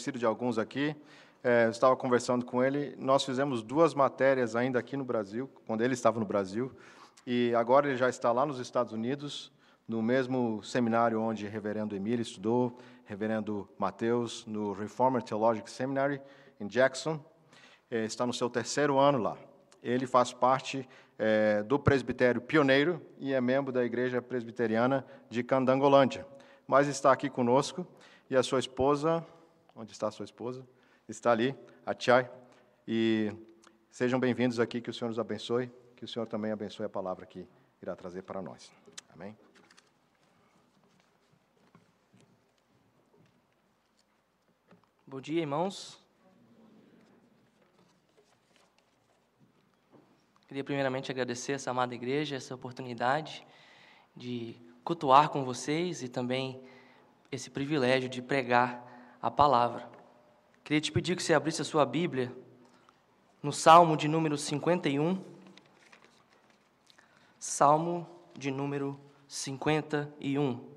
conhecido de alguns aqui. É, estava conversando com ele. Nós fizemos duas matérias ainda aqui no Brasil, quando ele estava no Brasil, e agora ele já está lá nos Estados Unidos, no mesmo seminário onde Reverendo Emílio estudou, Reverendo Mateus, no Reformer Theological Seminary em Jackson. É, está no seu terceiro ano lá. Ele faz parte é, do presbitério pioneiro e é membro da Igreja Presbiteriana de Candangolândia. Mas está aqui conosco e a sua esposa, onde está a sua esposa? Está ali, a Chai. E sejam bem-vindos aqui, que o Senhor nos abençoe, que o Senhor também abençoe a palavra que irá trazer para nós. Amém. Bom dia, irmãos. Queria primeiramente agradecer essa amada igreja, essa oportunidade de cultuar com vocês e também esse privilégio de pregar a palavra. Queria te pedir que você abrisse a sua Bíblia no Salmo de número 51. Salmo de número 51.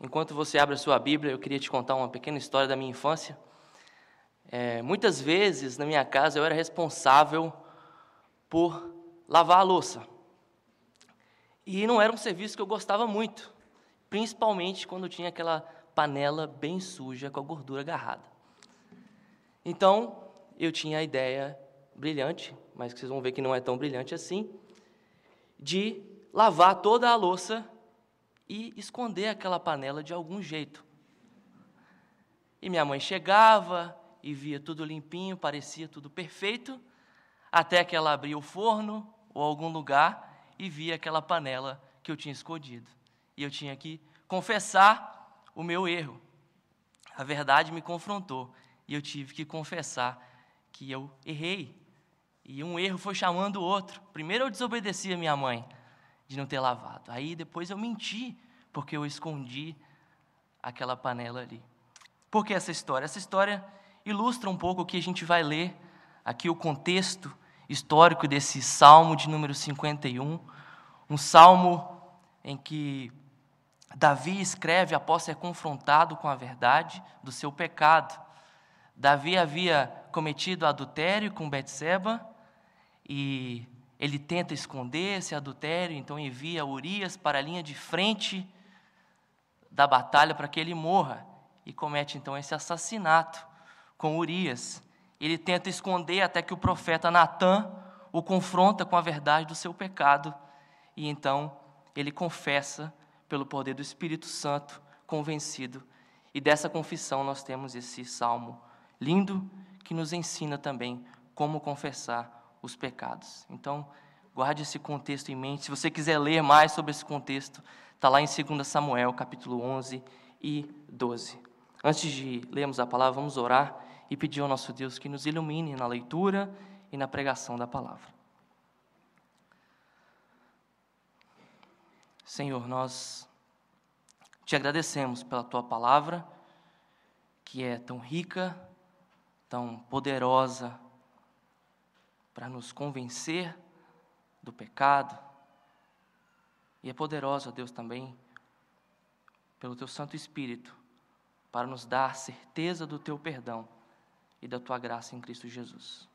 Enquanto você abre a sua Bíblia, eu queria te contar uma pequena história da minha infância. É, muitas vezes na minha casa eu era responsável por lavar a louça. E não era um serviço que eu gostava muito principalmente quando tinha aquela panela bem suja com a gordura agarrada. Então, eu tinha a ideia brilhante, mas que vocês vão ver que não é tão brilhante assim, de lavar toda a louça e esconder aquela panela de algum jeito. E minha mãe chegava e via tudo limpinho, parecia tudo perfeito, até que ela abria o forno ou algum lugar e via aquela panela que eu tinha escondido e eu tinha que confessar o meu erro. A verdade me confrontou e eu tive que confessar que eu errei. E um erro foi chamando o outro. Primeiro eu desobedeci a minha mãe de não ter lavado. Aí depois eu menti porque eu escondi aquela panela ali. Por que essa história? Essa história ilustra um pouco o que a gente vai ler aqui o contexto histórico desse salmo de número 51, um salmo em que Davi escreve após ser confrontado com a verdade do seu pecado. Davi havia cometido adultério com Betseba e ele tenta esconder esse adultério, então envia Urias para a linha de frente da batalha para que ele morra e comete então esse assassinato com Urias. Ele tenta esconder até que o profeta Natã o confronta com a verdade do seu pecado e então ele confessa pelo poder do Espírito Santo, convencido. E dessa confissão nós temos esse salmo lindo que nos ensina também como confessar os pecados. Então, guarde esse contexto em mente. Se você quiser ler mais sobre esse contexto, está lá em 2 Samuel, capítulo 11 e 12. Antes de lermos a palavra, vamos orar e pedir ao nosso Deus que nos ilumine na leitura e na pregação da palavra. Senhor, nós te agradecemos pela tua palavra, que é tão rica, tão poderosa, para nos convencer do pecado, e é poderosa, Deus, também, pelo teu Santo Espírito, para nos dar certeza do teu perdão e da tua graça em Cristo Jesus.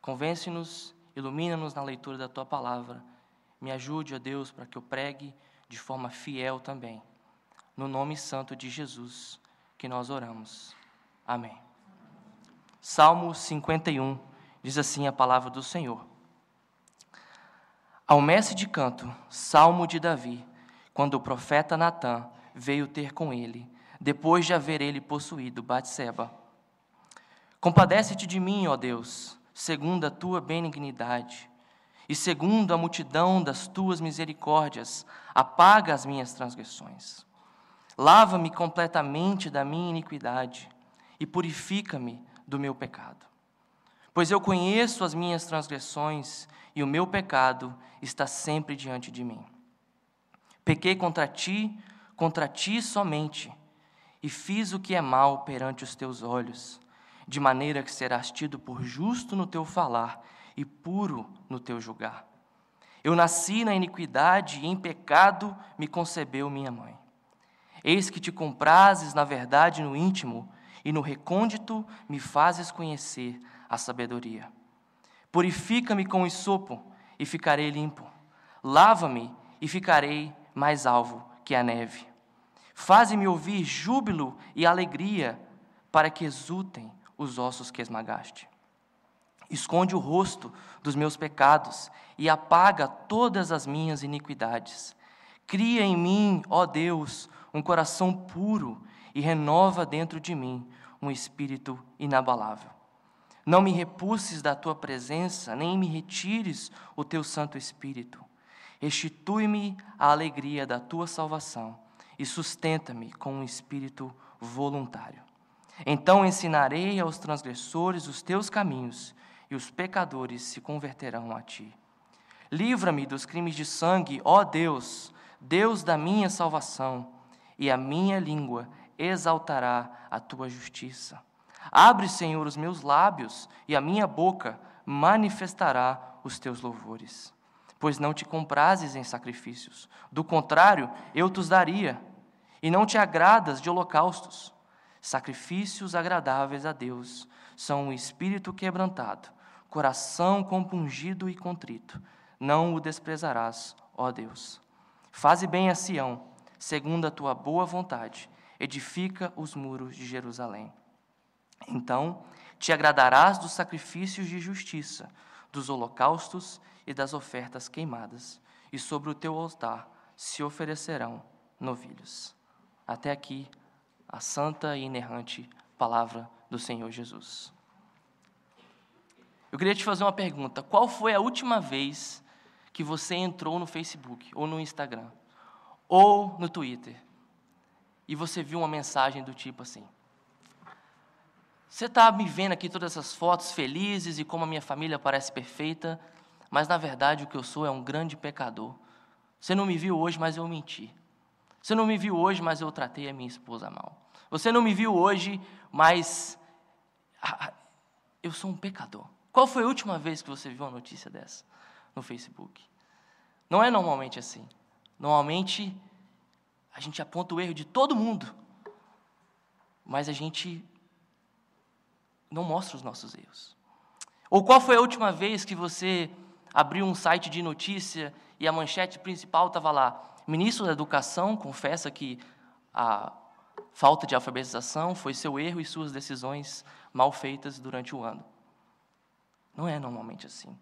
Convence-nos, ilumina-nos na leitura da tua palavra me ajude, ó Deus, para que eu pregue de forma fiel também. No nome santo de Jesus que nós oramos. Amém. Salmo 51 diz assim a palavra do Senhor. Ao mestre de canto, salmo de Davi, quando o profeta Natã veio ter com ele, depois de haver ele possuído Batseba. Compadece-te de mim, ó Deus, segundo a tua benignidade e segundo a multidão das tuas misericórdias, apaga as minhas transgressões. Lava-me completamente da minha iniquidade e purifica-me do meu pecado. Pois eu conheço as minhas transgressões e o meu pecado está sempre diante de mim. Pequei contra ti, contra ti somente, e fiz o que é mal perante os teus olhos, de maneira que serás tido por justo no teu falar e puro no teu julgar. Eu nasci na iniquidade e em pecado me concebeu minha mãe. Eis que te comprases, na verdade, no íntimo, e no recôndito me fazes conhecer a sabedoria. Purifica-me com o sopo, e ficarei limpo. Lava-me, e ficarei mais alvo que a neve. Faze-me ouvir júbilo e alegria, para que exultem os ossos que esmagaste. Esconde o rosto dos meus pecados e apaga todas as minhas iniquidades. Cria em mim, ó Deus, um coração puro e renova dentro de mim um espírito inabalável. Não me repulses da tua presença, nem me retires o teu Santo Espírito. Restitui-me a alegria da tua salvação e sustenta-me com um espírito voluntário. Então ensinarei aos transgressores os teus caminhos, e os pecadores se converterão a ti. Livra-me dos crimes de sangue, ó Deus, Deus da minha salvação, e a minha língua exaltará a tua justiça. Abre, Senhor, os meus lábios, e a minha boca manifestará os teus louvores. Pois não te comprases em sacrifícios, do contrário, eu te daria, e não te agradas de holocaustos. Sacrifícios agradáveis a Deus são um espírito quebrantado, coração compungido e contrito. Não o desprezarás, ó Deus. Faze bem a Sião, segundo a tua boa vontade, edifica os muros de Jerusalém. Então te agradarás dos sacrifícios de justiça, dos holocaustos e das ofertas queimadas, e sobre o teu altar se oferecerão novilhos. Até aqui a santa e inerrante palavra do Senhor Jesus. Eu queria te fazer uma pergunta: qual foi a última vez que você entrou no Facebook, ou no Instagram, ou no Twitter, e você viu uma mensagem do tipo assim: Você está me vendo aqui todas essas fotos felizes e como a minha família parece perfeita, mas na verdade o que eu sou é um grande pecador. Você não me viu hoje, mas eu menti. Você não me viu hoje, mas eu tratei a minha esposa mal. Você não me viu hoje, mas eu sou um pecador. Qual foi a última vez que você viu uma notícia dessa no Facebook? Não é normalmente assim. Normalmente a gente aponta o erro de todo mundo, mas a gente não mostra os nossos erros. Ou qual foi a última vez que você abriu um site de notícia e a manchete principal estava lá: Ministro da Educação confessa que a falta de alfabetização foi seu erro e suas decisões mal feitas durante o ano. Não é normalmente assim.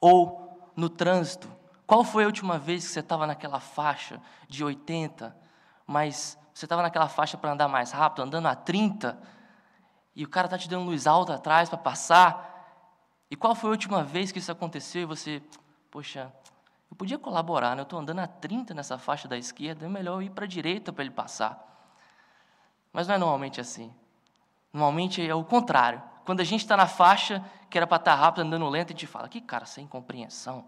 Ou no trânsito. Qual foi a última vez que você estava naquela faixa de 80, mas você estava naquela faixa para andar mais rápido, andando a 30, e o cara está te dando luz alta atrás para passar? E qual foi a última vez que isso aconteceu e você, poxa, eu podia colaborar, né? eu estou andando a 30 nessa faixa da esquerda, é melhor eu ir para a direita para ele passar. Mas não é normalmente assim. Normalmente é o contrário. Quando a gente está na faixa, que era para estar tá rápido, andando lento, a gente fala, que cara sem compreensão.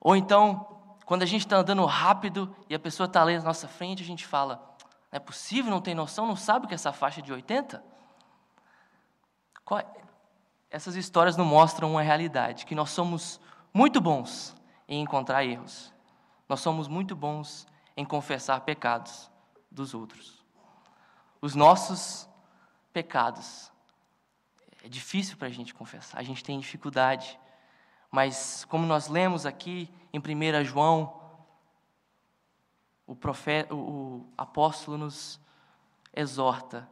Ou então, quando a gente está andando rápido e a pessoa está ali na nossa frente, a gente fala, não é possível, não tem noção, não sabe o que é essa faixa de 80? É? Essas histórias não mostram uma realidade, que nós somos muito bons em encontrar erros. Nós somos muito bons em confessar pecados dos outros. Os nossos pecados. É difícil para a gente confessar, a gente tem dificuldade. Mas, como nós lemos aqui em 1 João, o, profeta, o apóstolo nos exorta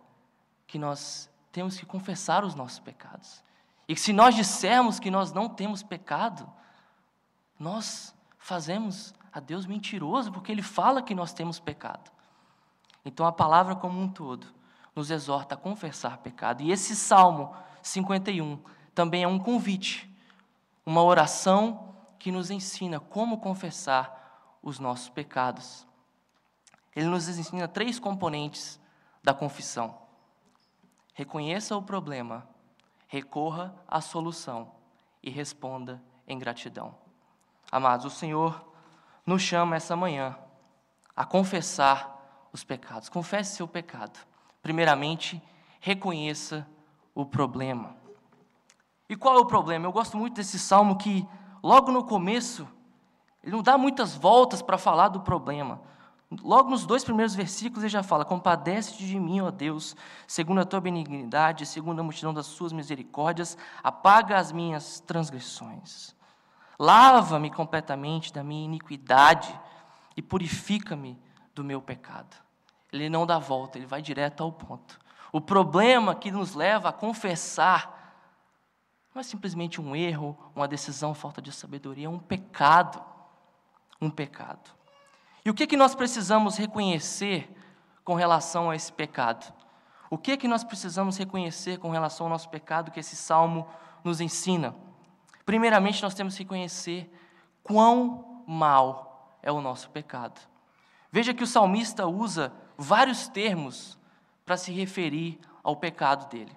que nós temos que confessar os nossos pecados. E que se nós dissermos que nós não temos pecado, nós fazemos a Deus mentiroso, porque Ele fala que nós temos pecado. Então a palavra como um todo nos exorta a confessar pecado. E esse Salmo 51 também é um convite, uma oração que nos ensina como confessar os nossos pecados. Ele nos ensina três componentes da confissão: reconheça o problema, recorra à solução e responda em gratidão. Amados, o Senhor nos chama essa manhã a confessar os pecados. Confesse seu pecado. Primeiramente, reconheça o problema. E qual é o problema? Eu gosto muito desse salmo que, logo no começo, ele não dá muitas voltas para falar do problema. Logo nos dois primeiros versículos ele já fala: Compadece-te de mim, ó Deus, segundo a tua benignidade, segundo a multidão das suas misericórdias, apaga as minhas transgressões. Lava-me completamente da minha iniquidade e purifica-me do meu pecado. Ele não dá volta, ele vai direto ao ponto. O problema que nos leva a confessar não é simplesmente um erro, uma decisão, falta de sabedoria, é um pecado. Um pecado. E o que, que nós precisamos reconhecer com relação a esse pecado? O que, que nós precisamos reconhecer com relação ao nosso pecado que esse salmo nos ensina? Primeiramente, nós temos que reconhecer quão mal é o nosso pecado. Veja que o salmista usa vários termos para se referir ao pecado dele.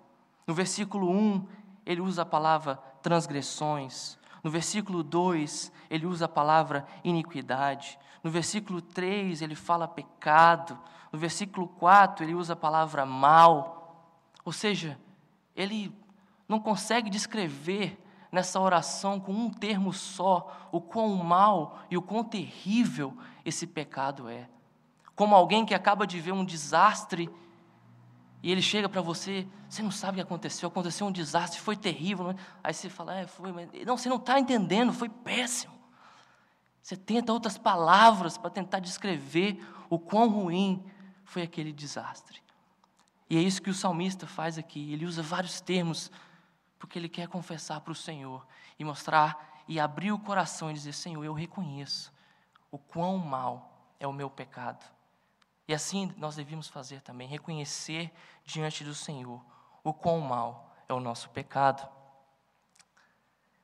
No versículo 1, ele usa a palavra transgressões. No versículo 2, ele usa a palavra iniquidade. No versículo 3, ele fala pecado. No versículo 4, ele usa a palavra mal. Ou seja, ele não consegue descrever nessa oração com um termo só o quão mal e o quão terrível esse pecado é. Como alguém que acaba de ver um desastre e ele chega para você, você não sabe o que aconteceu, aconteceu um desastre, foi terrível. É? Aí você fala, é, foi, mas... Não, você não está entendendo, foi péssimo. Você tenta outras palavras para tentar descrever o quão ruim foi aquele desastre. E é isso que o salmista faz aqui. Ele usa vários termos, porque ele quer confessar para o Senhor e mostrar e abrir o coração e dizer: Senhor, eu reconheço o quão mal é o meu pecado. E assim nós devíamos fazer também, reconhecer diante do Senhor o quão mal é o nosso pecado.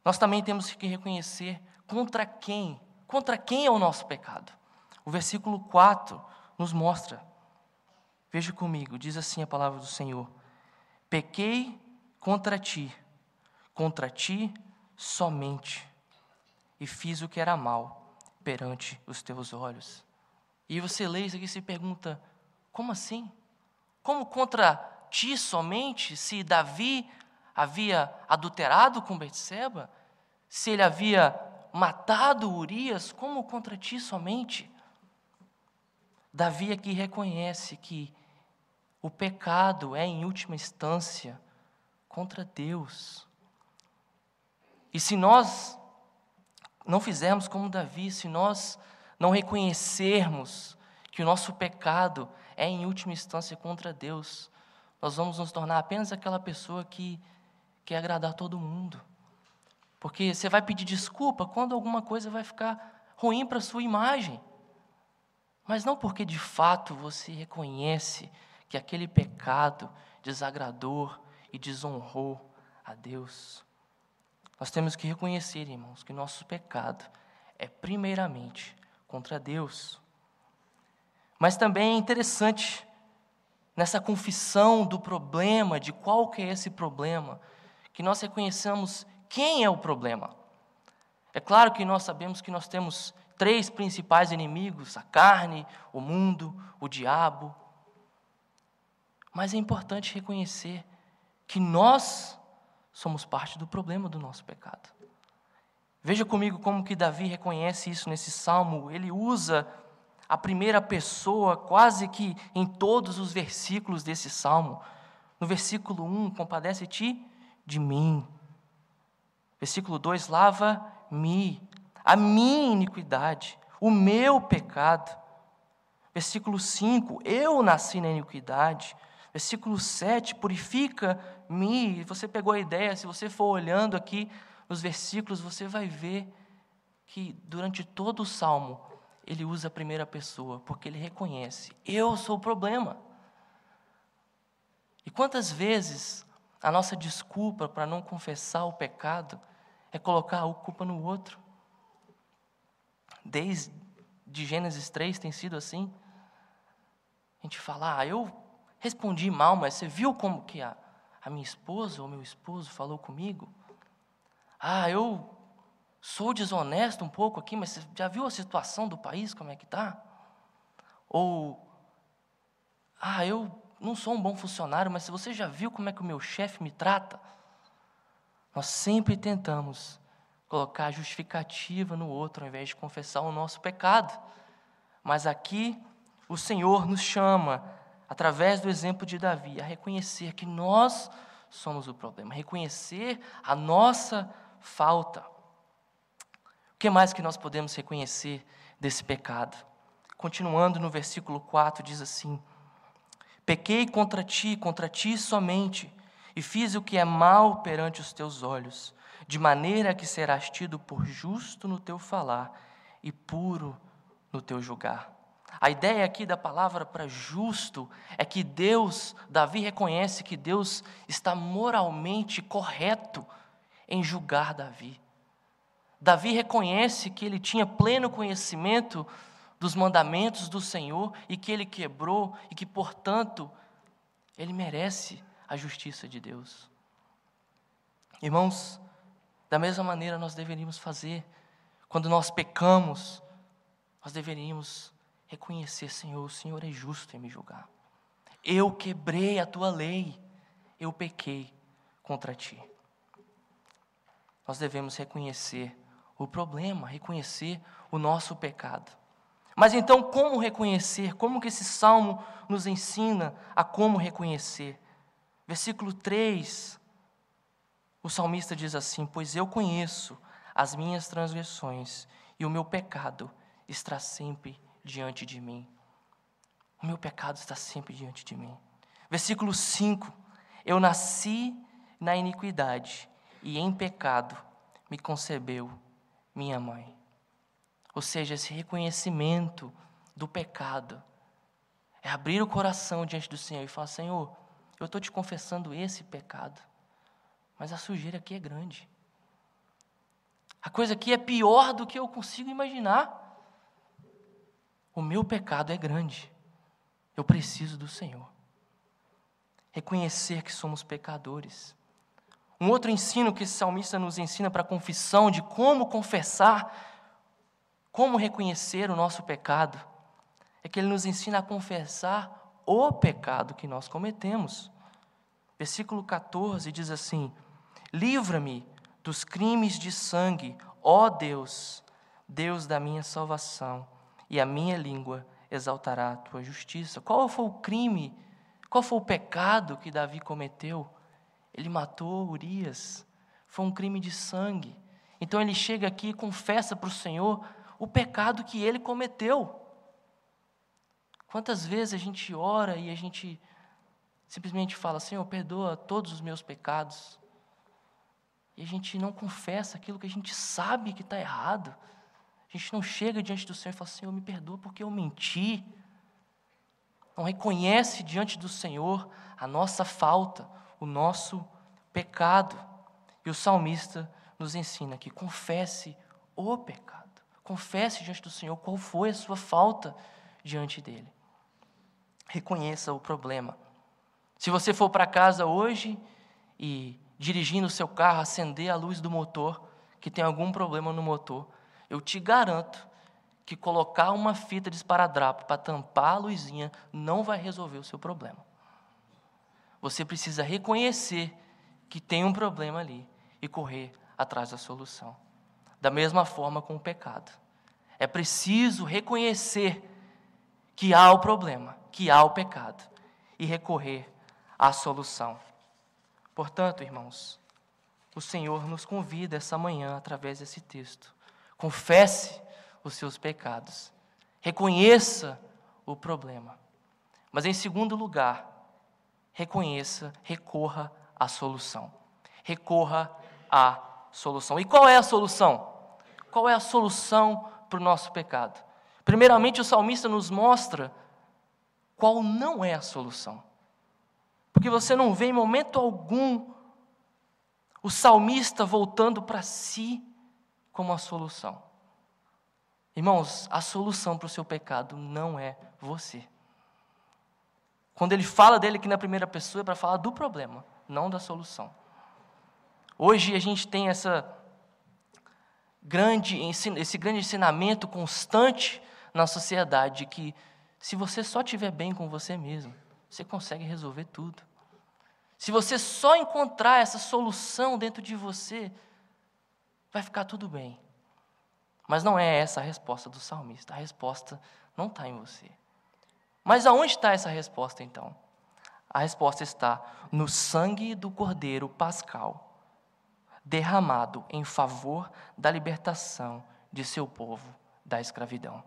Nós também temos que reconhecer contra quem Contra quem é o nosso pecado? O versículo 4 nos mostra. Veja comigo, diz assim a palavra do Senhor: Pequei contra ti, contra ti somente, e fiz o que era mal perante os teus olhos. E você lê isso aqui e se pergunta: como assim? Como contra ti somente, se Davi havia adulterado com Betseba? Se ele havia matado Urias, como contra ti somente? Davi aqui reconhece que o pecado é, em última instância, contra Deus. E se nós não fizermos como Davi, se nós não reconhecermos que o nosso pecado é, em última instância, contra Deus, nós vamos nos tornar apenas aquela pessoa que quer agradar todo mundo. Porque você vai pedir desculpa quando alguma coisa vai ficar ruim para a sua imagem. Mas não porque de fato você reconhece que aquele pecado desagradou e desonrou a Deus. Nós temos que reconhecer, irmãos, que nosso pecado é primeiramente contra Deus. Mas também é interessante nessa confissão do problema, de qual que é esse problema, que nós reconheçamos quem é o problema? É claro que nós sabemos que nós temos três principais inimigos: a carne, o mundo, o diabo. Mas é importante reconhecer que nós somos parte do problema do nosso pecado. Veja comigo como que Davi reconhece isso nesse salmo. Ele usa a primeira pessoa quase que em todos os versículos desse salmo. No versículo 1, compadece-te de mim. Versículo 2: lava-me, a minha iniquidade, o meu pecado. Versículo 5: eu nasci na iniquidade. Versículo 7: purifica-me. Você pegou a ideia, se você for olhando aqui nos versículos, você vai ver que durante todo o salmo ele usa a primeira pessoa, porque ele reconhece: eu sou o problema. E quantas vezes a nossa desculpa para não confessar o pecado é colocar a culpa no outro. Desde Gênesis 3 tem sido assim. A gente fala, ah, eu respondi mal, mas você viu como que a, a minha esposa ou meu esposo falou comigo? Ah, eu sou desonesto um pouco aqui, mas você já viu a situação do país, como é que está? Ou, ah, eu não sou um bom funcionário, mas você já viu como é que o meu chefe me trata? Nós sempre tentamos colocar justificativa no outro ao invés de confessar o nosso pecado. Mas aqui o Senhor nos chama, através do exemplo de Davi, a reconhecer que nós somos o problema, reconhecer a nossa falta. O que mais que nós podemos reconhecer desse pecado? Continuando no versículo 4, diz assim: Pequei contra ti, contra ti somente, e fiz o que é mal perante os teus olhos, de maneira que serás tido por justo no teu falar e puro no teu julgar. A ideia aqui da palavra para justo é que Deus, Davi reconhece que Deus está moralmente correto em julgar Davi. Davi reconhece que ele tinha pleno conhecimento dos mandamentos do Senhor e que ele quebrou e que, portanto, ele merece a justiça de Deus. Irmãos, da mesma maneira nós deveríamos fazer quando nós pecamos, nós deveríamos reconhecer, Senhor, o Senhor é justo em me julgar. Eu quebrei a tua lei, eu pequei contra ti. Nós devemos reconhecer o problema, reconhecer o nosso pecado. Mas então, como reconhecer? Como que esse salmo nos ensina a como reconhecer? Versículo 3, o salmista diz assim: Pois eu conheço as minhas transgressões e o meu pecado está sempre diante de mim. O meu pecado está sempre diante de mim. Versículo 5: Eu nasci na iniquidade e em pecado me concebeu minha mãe. Ou seja, esse reconhecimento do pecado é abrir o coração diante do Senhor e falar: Senhor, eu estou te confessando esse pecado, mas a sujeira aqui é grande. A coisa aqui é pior do que eu consigo imaginar. O meu pecado é grande. Eu preciso do Senhor. Reconhecer que somos pecadores. Um outro ensino que esse salmista nos ensina para a confissão de como confessar como reconhecer o nosso pecado? É que ele nos ensina a confessar o pecado que nós cometemos. Versículo 14 diz assim: Livra-me dos crimes de sangue, ó Deus, Deus da minha salvação, e a minha língua exaltará a tua justiça. Qual foi o crime, qual foi o pecado que Davi cometeu? Ele matou Urias, foi um crime de sangue. Então ele chega aqui e confessa para o Senhor o pecado que ele cometeu. Quantas vezes a gente ora e a gente simplesmente fala, Senhor, perdoa todos os meus pecados. E a gente não confessa aquilo que a gente sabe que está errado. A gente não chega diante do Senhor e fala, Senhor, me perdoa porque eu menti. Não reconhece diante do Senhor a nossa falta, o nosso pecado. E o salmista nos ensina que confesse o pecado. Confesse diante do Senhor qual foi a sua falta diante dele. Reconheça o problema. Se você for para casa hoje e dirigindo o seu carro, acender a luz do motor, que tem algum problema no motor, eu te garanto que colocar uma fita de esparadrapo para tampar a luzinha não vai resolver o seu problema. Você precisa reconhecer que tem um problema ali e correr atrás da solução. Da mesma forma com o pecado. É preciso reconhecer que há o problema, que há o pecado e recorrer à solução. Portanto, irmãos, o Senhor nos convida essa manhã através desse texto. Confesse os seus pecados. Reconheça o problema. Mas, em segundo lugar, reconheça, recorra à solução. Recorra à solução. E qual é a solução? qual é a solução para o nosso pecado? Primeiramente, o salmista nos mostra qual não é a solução. Porque você não vê em momento algum o salmista voltando para si como a solução. Irmãos, a solução para o seu pecado não é você. Quando ele fala dele aqui na primeira pessoa, é para falar do problema, não da solução. Hoje a gente tem essa grande, esse grande ensinamento constante na sociedade que se você só estiver bem com você mesmo, você consegue resolver tudo. Se você só encontrar essa solução dentro de você, vai ficar tudo bem. Mas não é essa a resposta do salmista. A resposta não está em você. Mas aonde está essa resposta então? A resposta está no sangue do Cordeiro Pascal, derramado em favor da libertação de seu povo da escravidão.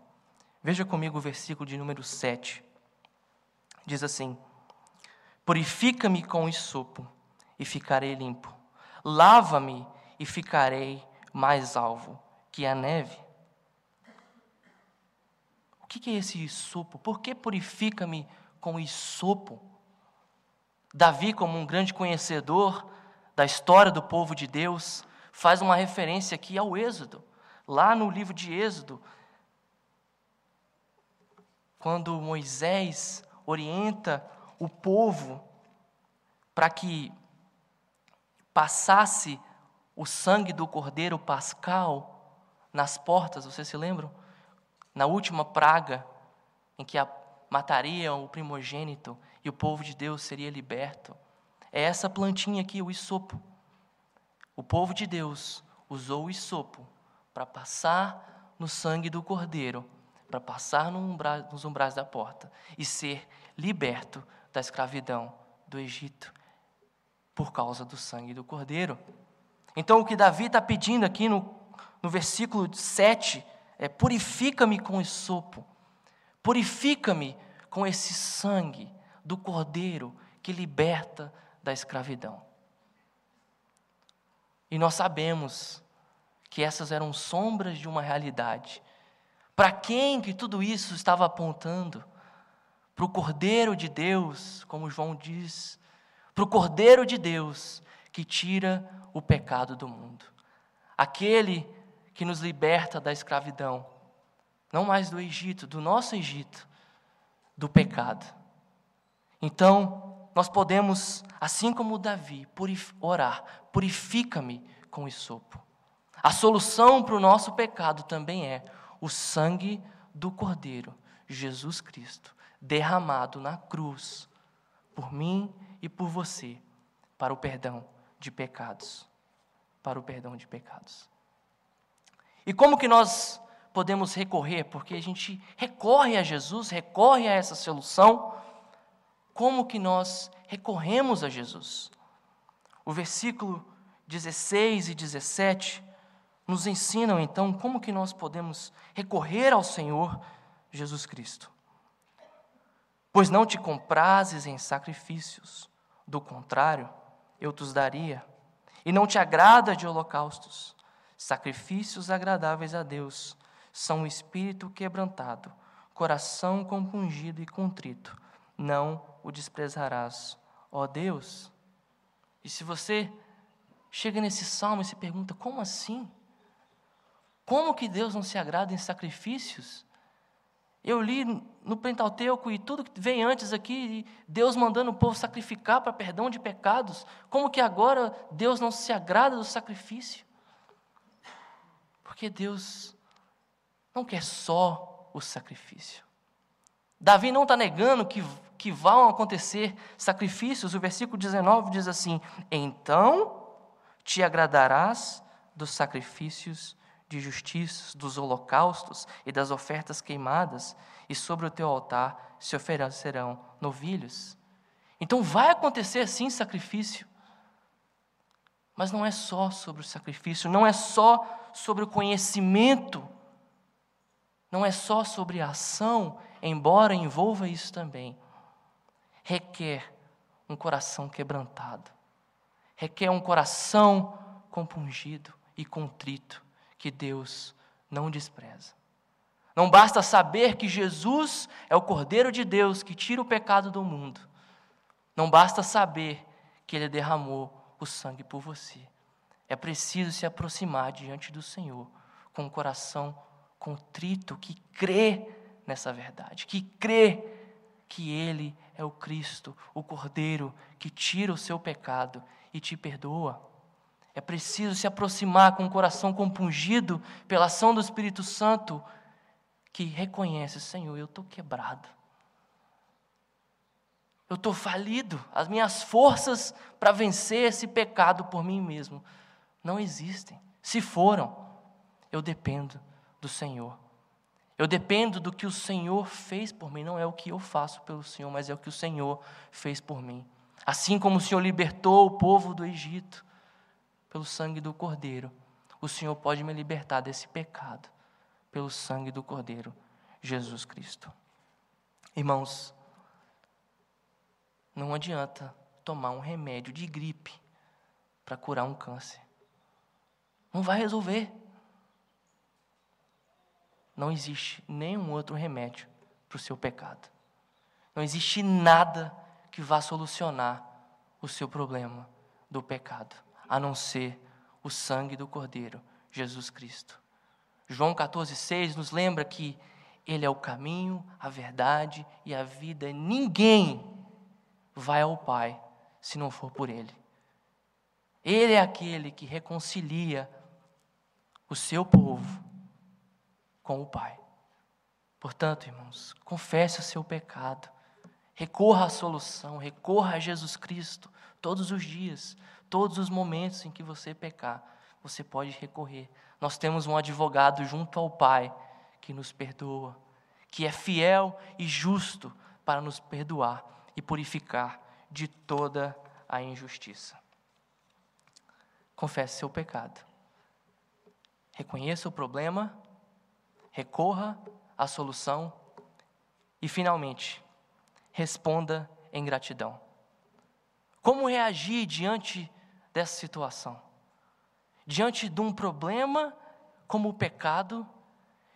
Veja comigo o versículo de número 7. Diz assim: Purifica-me com isopo e ficarei limpo. Lava-me e ficarei mais alvo que a neve. O que é esse isopo? Por que purifica-me com isopo? Davi, como um grande conhecedor da história do povo de Deus, faz uma referência aqui ao Êxodo. Lá no livro de Êxodo, quando Moisés orienta o povo para que passasse o sangue do cordeiro pascal nas portas, vocês se lembram? Na última praga em que matariam o primogênito e o povo de Deus seria liberto. É essa plantinha aqui, o isopo. O povo de Deus usou o isopo para passar no sangue do cordeiro, para passar nos umbrais da porta e ser liberto da escravidão do Egito por causa do sangue do cordeiro. Então, o que Davi está pedindo aqui no, no versículo 7 é: purifica-me com sopo, purifica-me com esse sangue do cordeiro que liberta da escravidão. E nós sabemos que essas eram sombras de uma realidade. Para quem que tudo isso estava apontando? Para o Cordeiro de Deus, como João diz, para o Cordeiro de Deus que tira o pecado do mundo. Aquele que nos liberta da escravidão, não mais do Egito, do nosso Egito, do pecado. Então, nós podemos, assim como Davi, purif orar, purifica-me com isopo. A solução para o nosso pecado também é o sangue do Cordeiro, Jesus Cristo, derramado na cruz por mim e por você para o perdão de pecados. Para o perdão de pecados. E como que nós podemos recorrer? Porque a gente recorre a Jesus, recorre a essa solução. Como que nós recorremos a Jesus? O versículo 16 e 17 nos ensinam então como que nós podemos recorrer ao Senhor Jesus Cristo. Pois não te comprases em sacrifícios, do contrário, eu te daria. E não te agrada de holocaustos. Sacrifícios agradáveis a Deus são o espírito quebrantado, coração compungido e contrito. Não o desprezarás, ó Deus. E se você chega nesse salmo e se pergunta: como assim? Como que Deus não se agrada em sacrifícios? Eu li no Pentateuco e tudo que vem antes aqui, Deus mandando o povo sacrificar para perdão de pecados. Como que agora Deus não se agrada do sacrifício? Porque Deus não quer só o sacrifício. Davi não está negando que, que vão acontecer sacrifícios. O versículo 19 diz assim: Então te agradarás dos sacrifícios de justiça, dos holocaustos e das ofertas queimadas, e sobre o teu altar se oferecerão novilhos. Então vai acontecer sim sacrifício. Mas não é só sobre o sacrifício, não é só sobre o conhecimento, não é só sobre a ação, embora envolva isso também. Requer um coração quebrantado, requer um coração compungido e contrito que Deus não despreza. Não basta saber que Jesus é o Cordeiro de Deus que tira o pecado do mundo. Não basta saber que Ele derramou o sangue por você. É preciso se aproximar diante do Senhor com um coração contrito que crê nessa verdade, que crê que Ele é o Cristo, o Cordeiro que tira o seu pecado e te perdoa. É preciso se aproximar com o coração compungido pela ação do Espírito Santo, que reconhece: Senhor, eu estou quebrado. Eu estou falido. As minhas forças para vencer esse pecado por mim mesmo não existem. Se foram, eu dependo do Senhor. Eu dependo do que o Senhor fez por mim, não é o que eu faço pelo Senhor, mas é o que o Senhor fez por mim. Assim como o Senhor libertou o povo do Egito pelo sangue do Cordeiro, o Senhor pode me libertar desse pecado pelo sangue do Cordeiro, Jesus Cristo. Irmãos, não adianta tomar um remédio de gripe para curar um câncer. Não vai resolver. Não existe nenhum outro remédio para o seu pecado. Não existe nada que vá solucionar o seu problema do pecado, a não ser o sangue do Cordeiro, Jesus Cristo. João 14,6 nos lembra que Ele é o caminho, a verdade e a vida. Ninguém vai ao Pai se não for por Ele. Ele é aquele que reconcilia o seu povo com o Pai. Portanto, irmãos, confesse o seu pecado, recorra à solução, recorra a Jesus Cristo todos os dias, todos os momentos em que você pecar, você pode recorrer. Nós temos um advogado junto ao Pai que nos perdoa, que é fiel e justo para nos perdoar e purificar de toda a injustiça. Confesse seu pecado. Reconheça o problema, recorra à solução e, finalmente, responda em gratidão. Como reagir diante dessa situação? Diante de um problema como o pecado,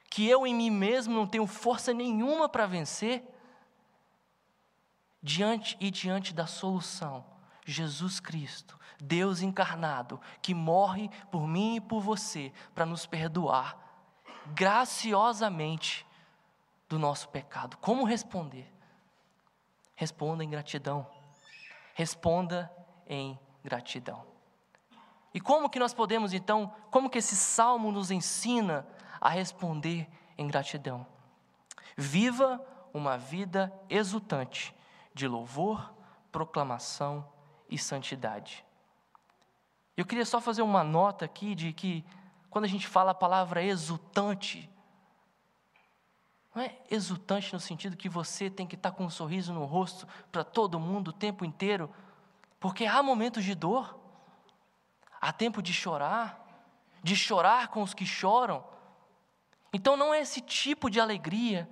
que eu em mim mesmo não tenho força nenhuma para vencer, diante e diante da solução, Jesus Cristo, Deus encarnado, que morre por mim e por você para nos perdoar graciosamente do nosso pecado. Como responder? Responda em gratidão. Responda em gratidão. E como que nós podemos então, como que esse salmo nos ensina a responder em gratidão? Viva uma vida exultante de louvor, proclamação e santidade. Eu queria só fazer uma nota aqui de que quando a gente fala a palavra exultante, não é exultante no sentido que você tem que estar com um sorriso no rosto para todo mundo o tempo inteiro, porque há momentos de dor, há tempo de chorar, de chorar com os que choram. Então não é esse tipo de alegria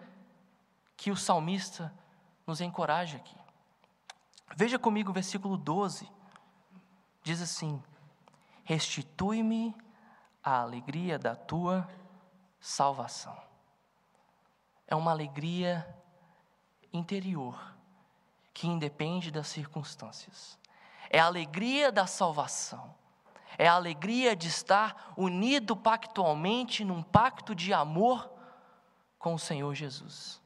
que o salmista nos encoraja aqui. Veja comigo o versículo 12. Diz assim: Restitui-me a alegria da tua salvação. É uma alegria interior que independe das circunstâncias. É a alegria da salvação. É a alegria de estar unido pactualmente num pacto de amor com o Senhor Jesus.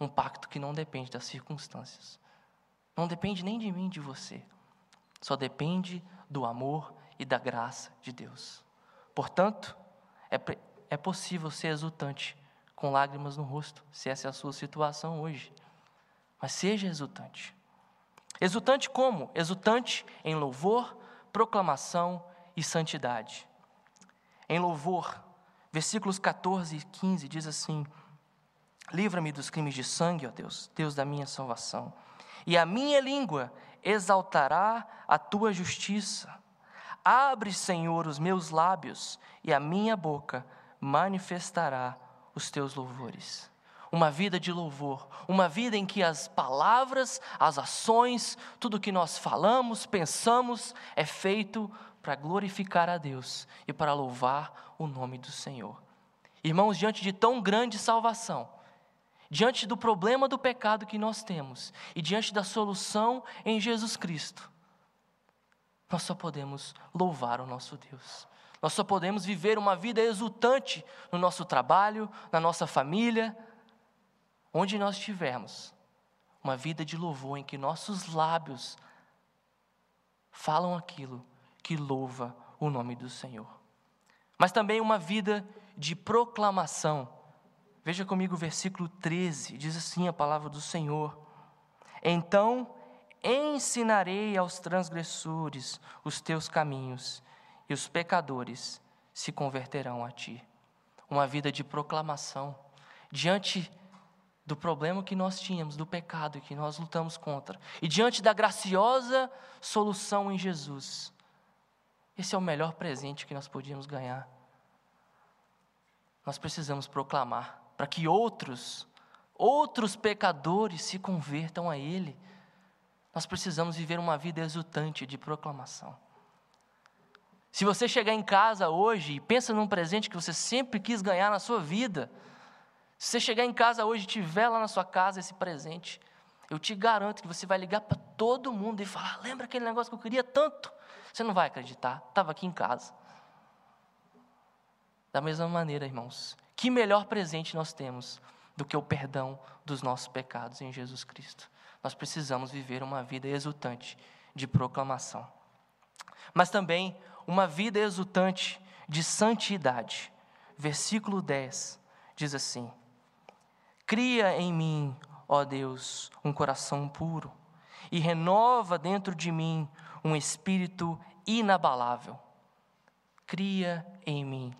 Um pacto que não depende das circunstâncias. Não depende nem de mim, de você. Só depende do amor e da graça de Deus. Portanto, é, é possível ser exultante com lágrimas no rosto, se essa é a sua situação hoje. Mas seja exultante. Exultante como? Exultante em louvor, proclamação e santidade. Em louvor, versículos 14 e 15 diz assim: Livra-me dos crimes de sangue, ó Deus, Deus da minha salvação. E a minha língua exaltará a tua justiça. Abre, Senhor, os meus lábios, e a minha boca manifestará os teus louvores. Uma vida de louvor, uma vida em que as palavras, as ações, tudo que nós falamos, pensamos, é feito para glorificar a Deus e para louvar o nome do Senhor. Irmãos, diante de tão grande salvação, diante do problema do pecado que nós temos e diante da solução em Jesus Cristo, nós só podemos louvar o nosso Deus. Nós só podemos viver uma vida exultante no nosso trabalho, na nossa família, onde nós estivermos. Uma vida de louvor em que nossos lábios falam aquilo que louva o nome do Senhor. Mas também uma vida de proclamação Veja comigo o versículo 13, diz assim a palavra do Senhor: Então ensinarei aos transgressores os teus caminhos, e os pecadores se converterão a ti. Uma vida de proclamação, diante do problema que nós tínhamos, do pecado que nós lutamos contra, e diante da graciosa solução em Jesus. Esse é o melhor presente que nós podíamos ganhar. Nós precisamos proclamar para que outros, outros pecadores se convertam a Ele. Nós precisamos viver uma vida exultante de proclamação. Se você chegar em casa hoje e pensa num presente que você sempre quis ganhar na sua vida, se você chegar em casa hoje e tiver lá na sua casa esse presente, eu te garanto que você vai ligar para todo mundo e falar: lembra aquele negócio que eu queria tanto? Você não vai acreditar, estava aqui em casa. Da mesma maneira, irmãos, que melhor presente nós temos do que o perdão dos nossos pecados em Jesus Cristo? Nós precisamos viver uma vida exultante de proclamação, mas também uma vida exultante de santidade. Versículo 10 diz assim: Cria em mim, ó Deus, um coração puro, e renova dentro de mim um espírito inabalável. Cria em mim.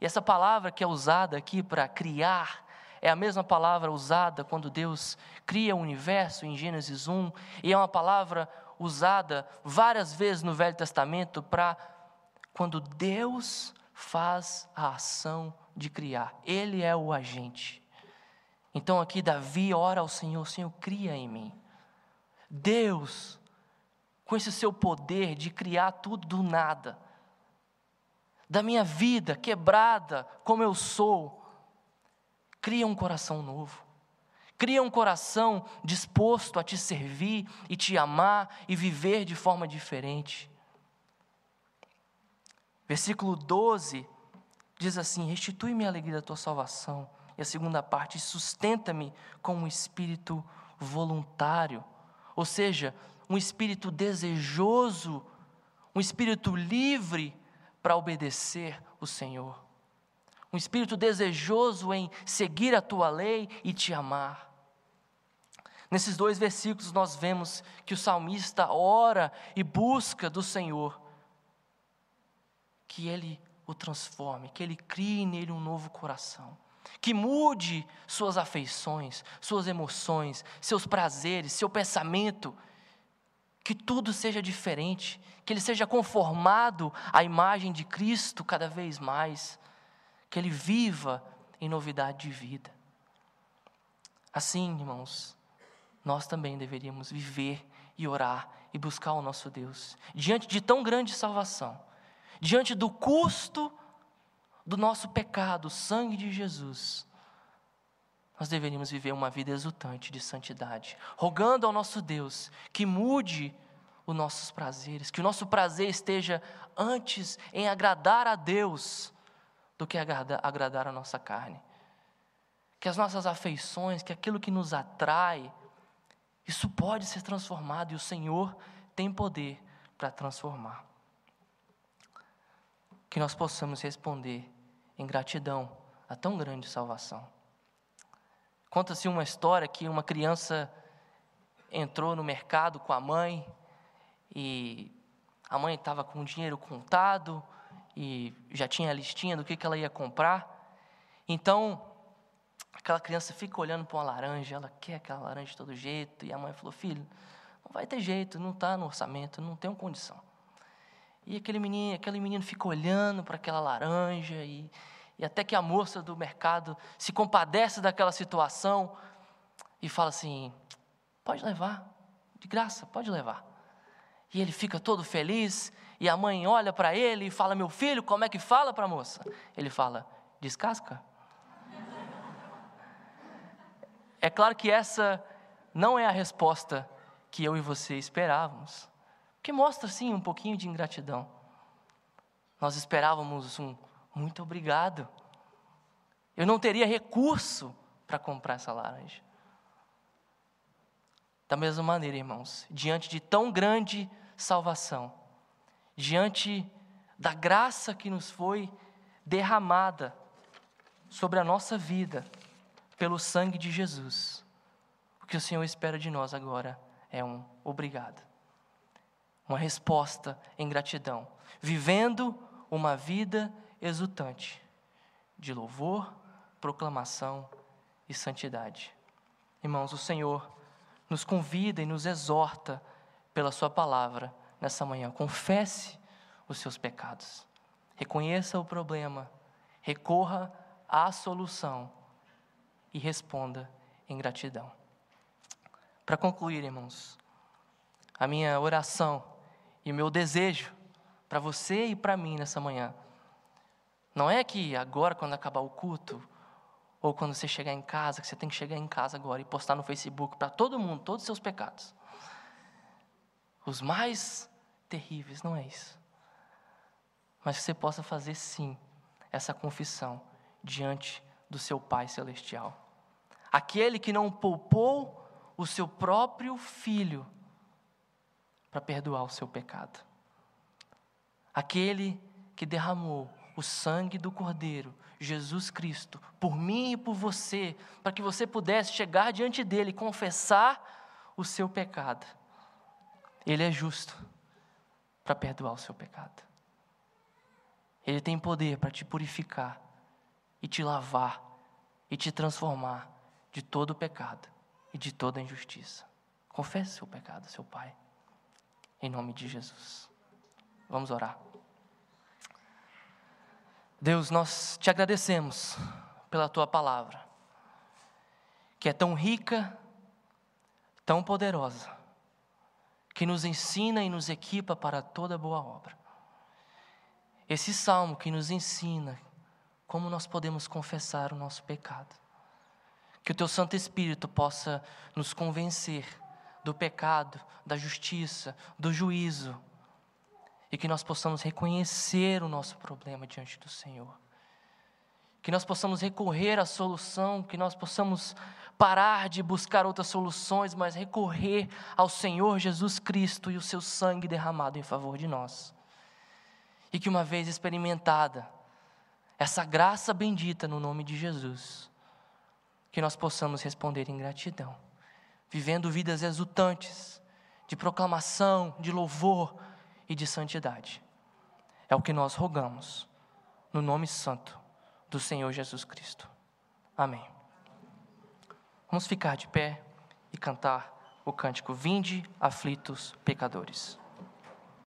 E essa palavra que é usada aqui para criar, é a mesma palavra usada quando Deus cria o universo em Gênesis 1, e é uma palavra usada várias vezes no Velho Testamento para quando Deus faz a ação de criar, Ele é o agente. Então aqui Davi ora ao Senhor: Senhor, cria em mim. Deus, com esse seu poder de criar tudo do nada, da minha vida quebrada como eu sou, cria um coração novo. Cria um coração disposto a te servir e te amar e viver de forma diferente. Versículo 12 diz assim: Restitui-me a alegria da tua salvação a segunda parte, sustenta-me com um espírito voluntário, ou seja, um espírito desejoso, um espírito livre para obedecer o Senhor. Um espírito desejoso em seguir a tua lei e te amar. Nesses dois versículos nós vemos que o salmista ora e busca do Senhor que ele o transforme, que ele crie nele um novo coração que mude suas afeições, suas emoções, seus prazeres, seu pensamento, que tudo seja diferente, que ele seja conformado à imagem de Cristo cada vez mais, que ele viva em novidade de vida. Assim, irmãos, nós também deveríamos viver e orar e buscar o nosso Deus, diante de tão grande salvação, diante do custo do nosso pecado, o sangue de Jesus, nós deveríamos viver uma vida exultante de santidade, rogando ao nosso Deus que mude os nossos prazeres, que o nosso prazer esteja antes em agradar a Deus do que agradar, agradar a nossa carne. Que as nossas afeições, que aquilo que nos atrai, isso pode ser transformado e o Senhor tem poder para transformar que nós possamos responder em gratidão a tão grande salvação. Conta-se uma história que uma criança entrou no mercado com a mãe e a mãe estava com o dinheiro contado e já tinha a listinha do que, que ela ia comprar. Então, aquela criança fica olhando para uma laranja, ela quer aquela laranja de todo jeito, e a mãe falou: Filho, não vai ter jeito, não está no orçamento, não tem condição. E aquele menino, aquele menino fica olhando para aquela laranja e, e até que a moça do mercado se compadece daquela situação e fala assim: pode levar, de graça, pode levar. E ele fica todo feliz e a mãe olha para ele e fala: meu filho, como é que fala para a moça? Ele fala: descasca. É claro que essa não é a resposta que eu e você esperávamos que mostra, sim, um pouquinho de ingratidão. Nós esperávamos um muito obrigado. Eu não teria recurso para comprar essa laranja. Da mesma maneira, irmãos, diante de tão grande salvação, diante da graça que nos foi derramada sobre a nossa vida pelo sangue de Jesus, o que o Senhor espera de nós agora é um obrigado uma resposta em gratidão, vivendo uma vida exultante de louvor, proclamação e santidade. Irmãos, o Senhor nos convida e nos exorta pela Sua palavra nessa manhã. Confesse os seus pecados, reconheça o problema, recorra à solução e responda em gratidão. Para concluir, irmãos, a minha oração e o meu desejo para você e para mim nessa manhã não é que agora, quando acabar o culto, ou quando você chegar em casa, que você tem que chegar em casa agora e postar no Facebook para todo mundo, todos os seus pecados. Os mais terríveis, não é isso. Mas que você possa fazer sim essa confissão diante do seu Pai Celestial. Aquele que não poupou o seu próprio filho para perdoar o seu pecado. Aquele que derramou o sangue do Cordeiro, Jesus Cristo, por mim e por você, para que você pudesse chegar diante dele e confessar o seu pecado. Ele é justo para perdoar o seu pecado. Ele tem poder para te purificar e te lavar e te transformar de todo o pecado e de toda a injustiça. Confesse seu pecado, seu Pai, em nome de Jesus. Vamos orar. Deus, nós te agradecemos pela tua palavra, que é tão rica, tão poderosa, que nos ensina e nos equipa para toda boa obra. Esse salmo que nos ensina como nós podemos confessar o nosso pecado. Que o teu Santo Espírito possa nos convencer do pecado, da justiça, do juízo e que nós possamos reconhecer o nosso problema diante do Senhor. Que nós possamos recorrer à solução, que nós possamos parar de buscar outras soluções, mas recorrer ao Senhor Jesus Cristo e o seu sangue derramado em favor de nós. E que uma vez experimentada essa graça bendita no nome de Jesus, que nós possamos responder em gratidão, vivendo vidas exultantes, de proclamação, de louvor, e de santidade. É o que nós rogamos, no nome santo do Senhor Jesus Cristo. Amém. Vamos ficar de pé e cantar o cântico Vinde, aflitos pecadores.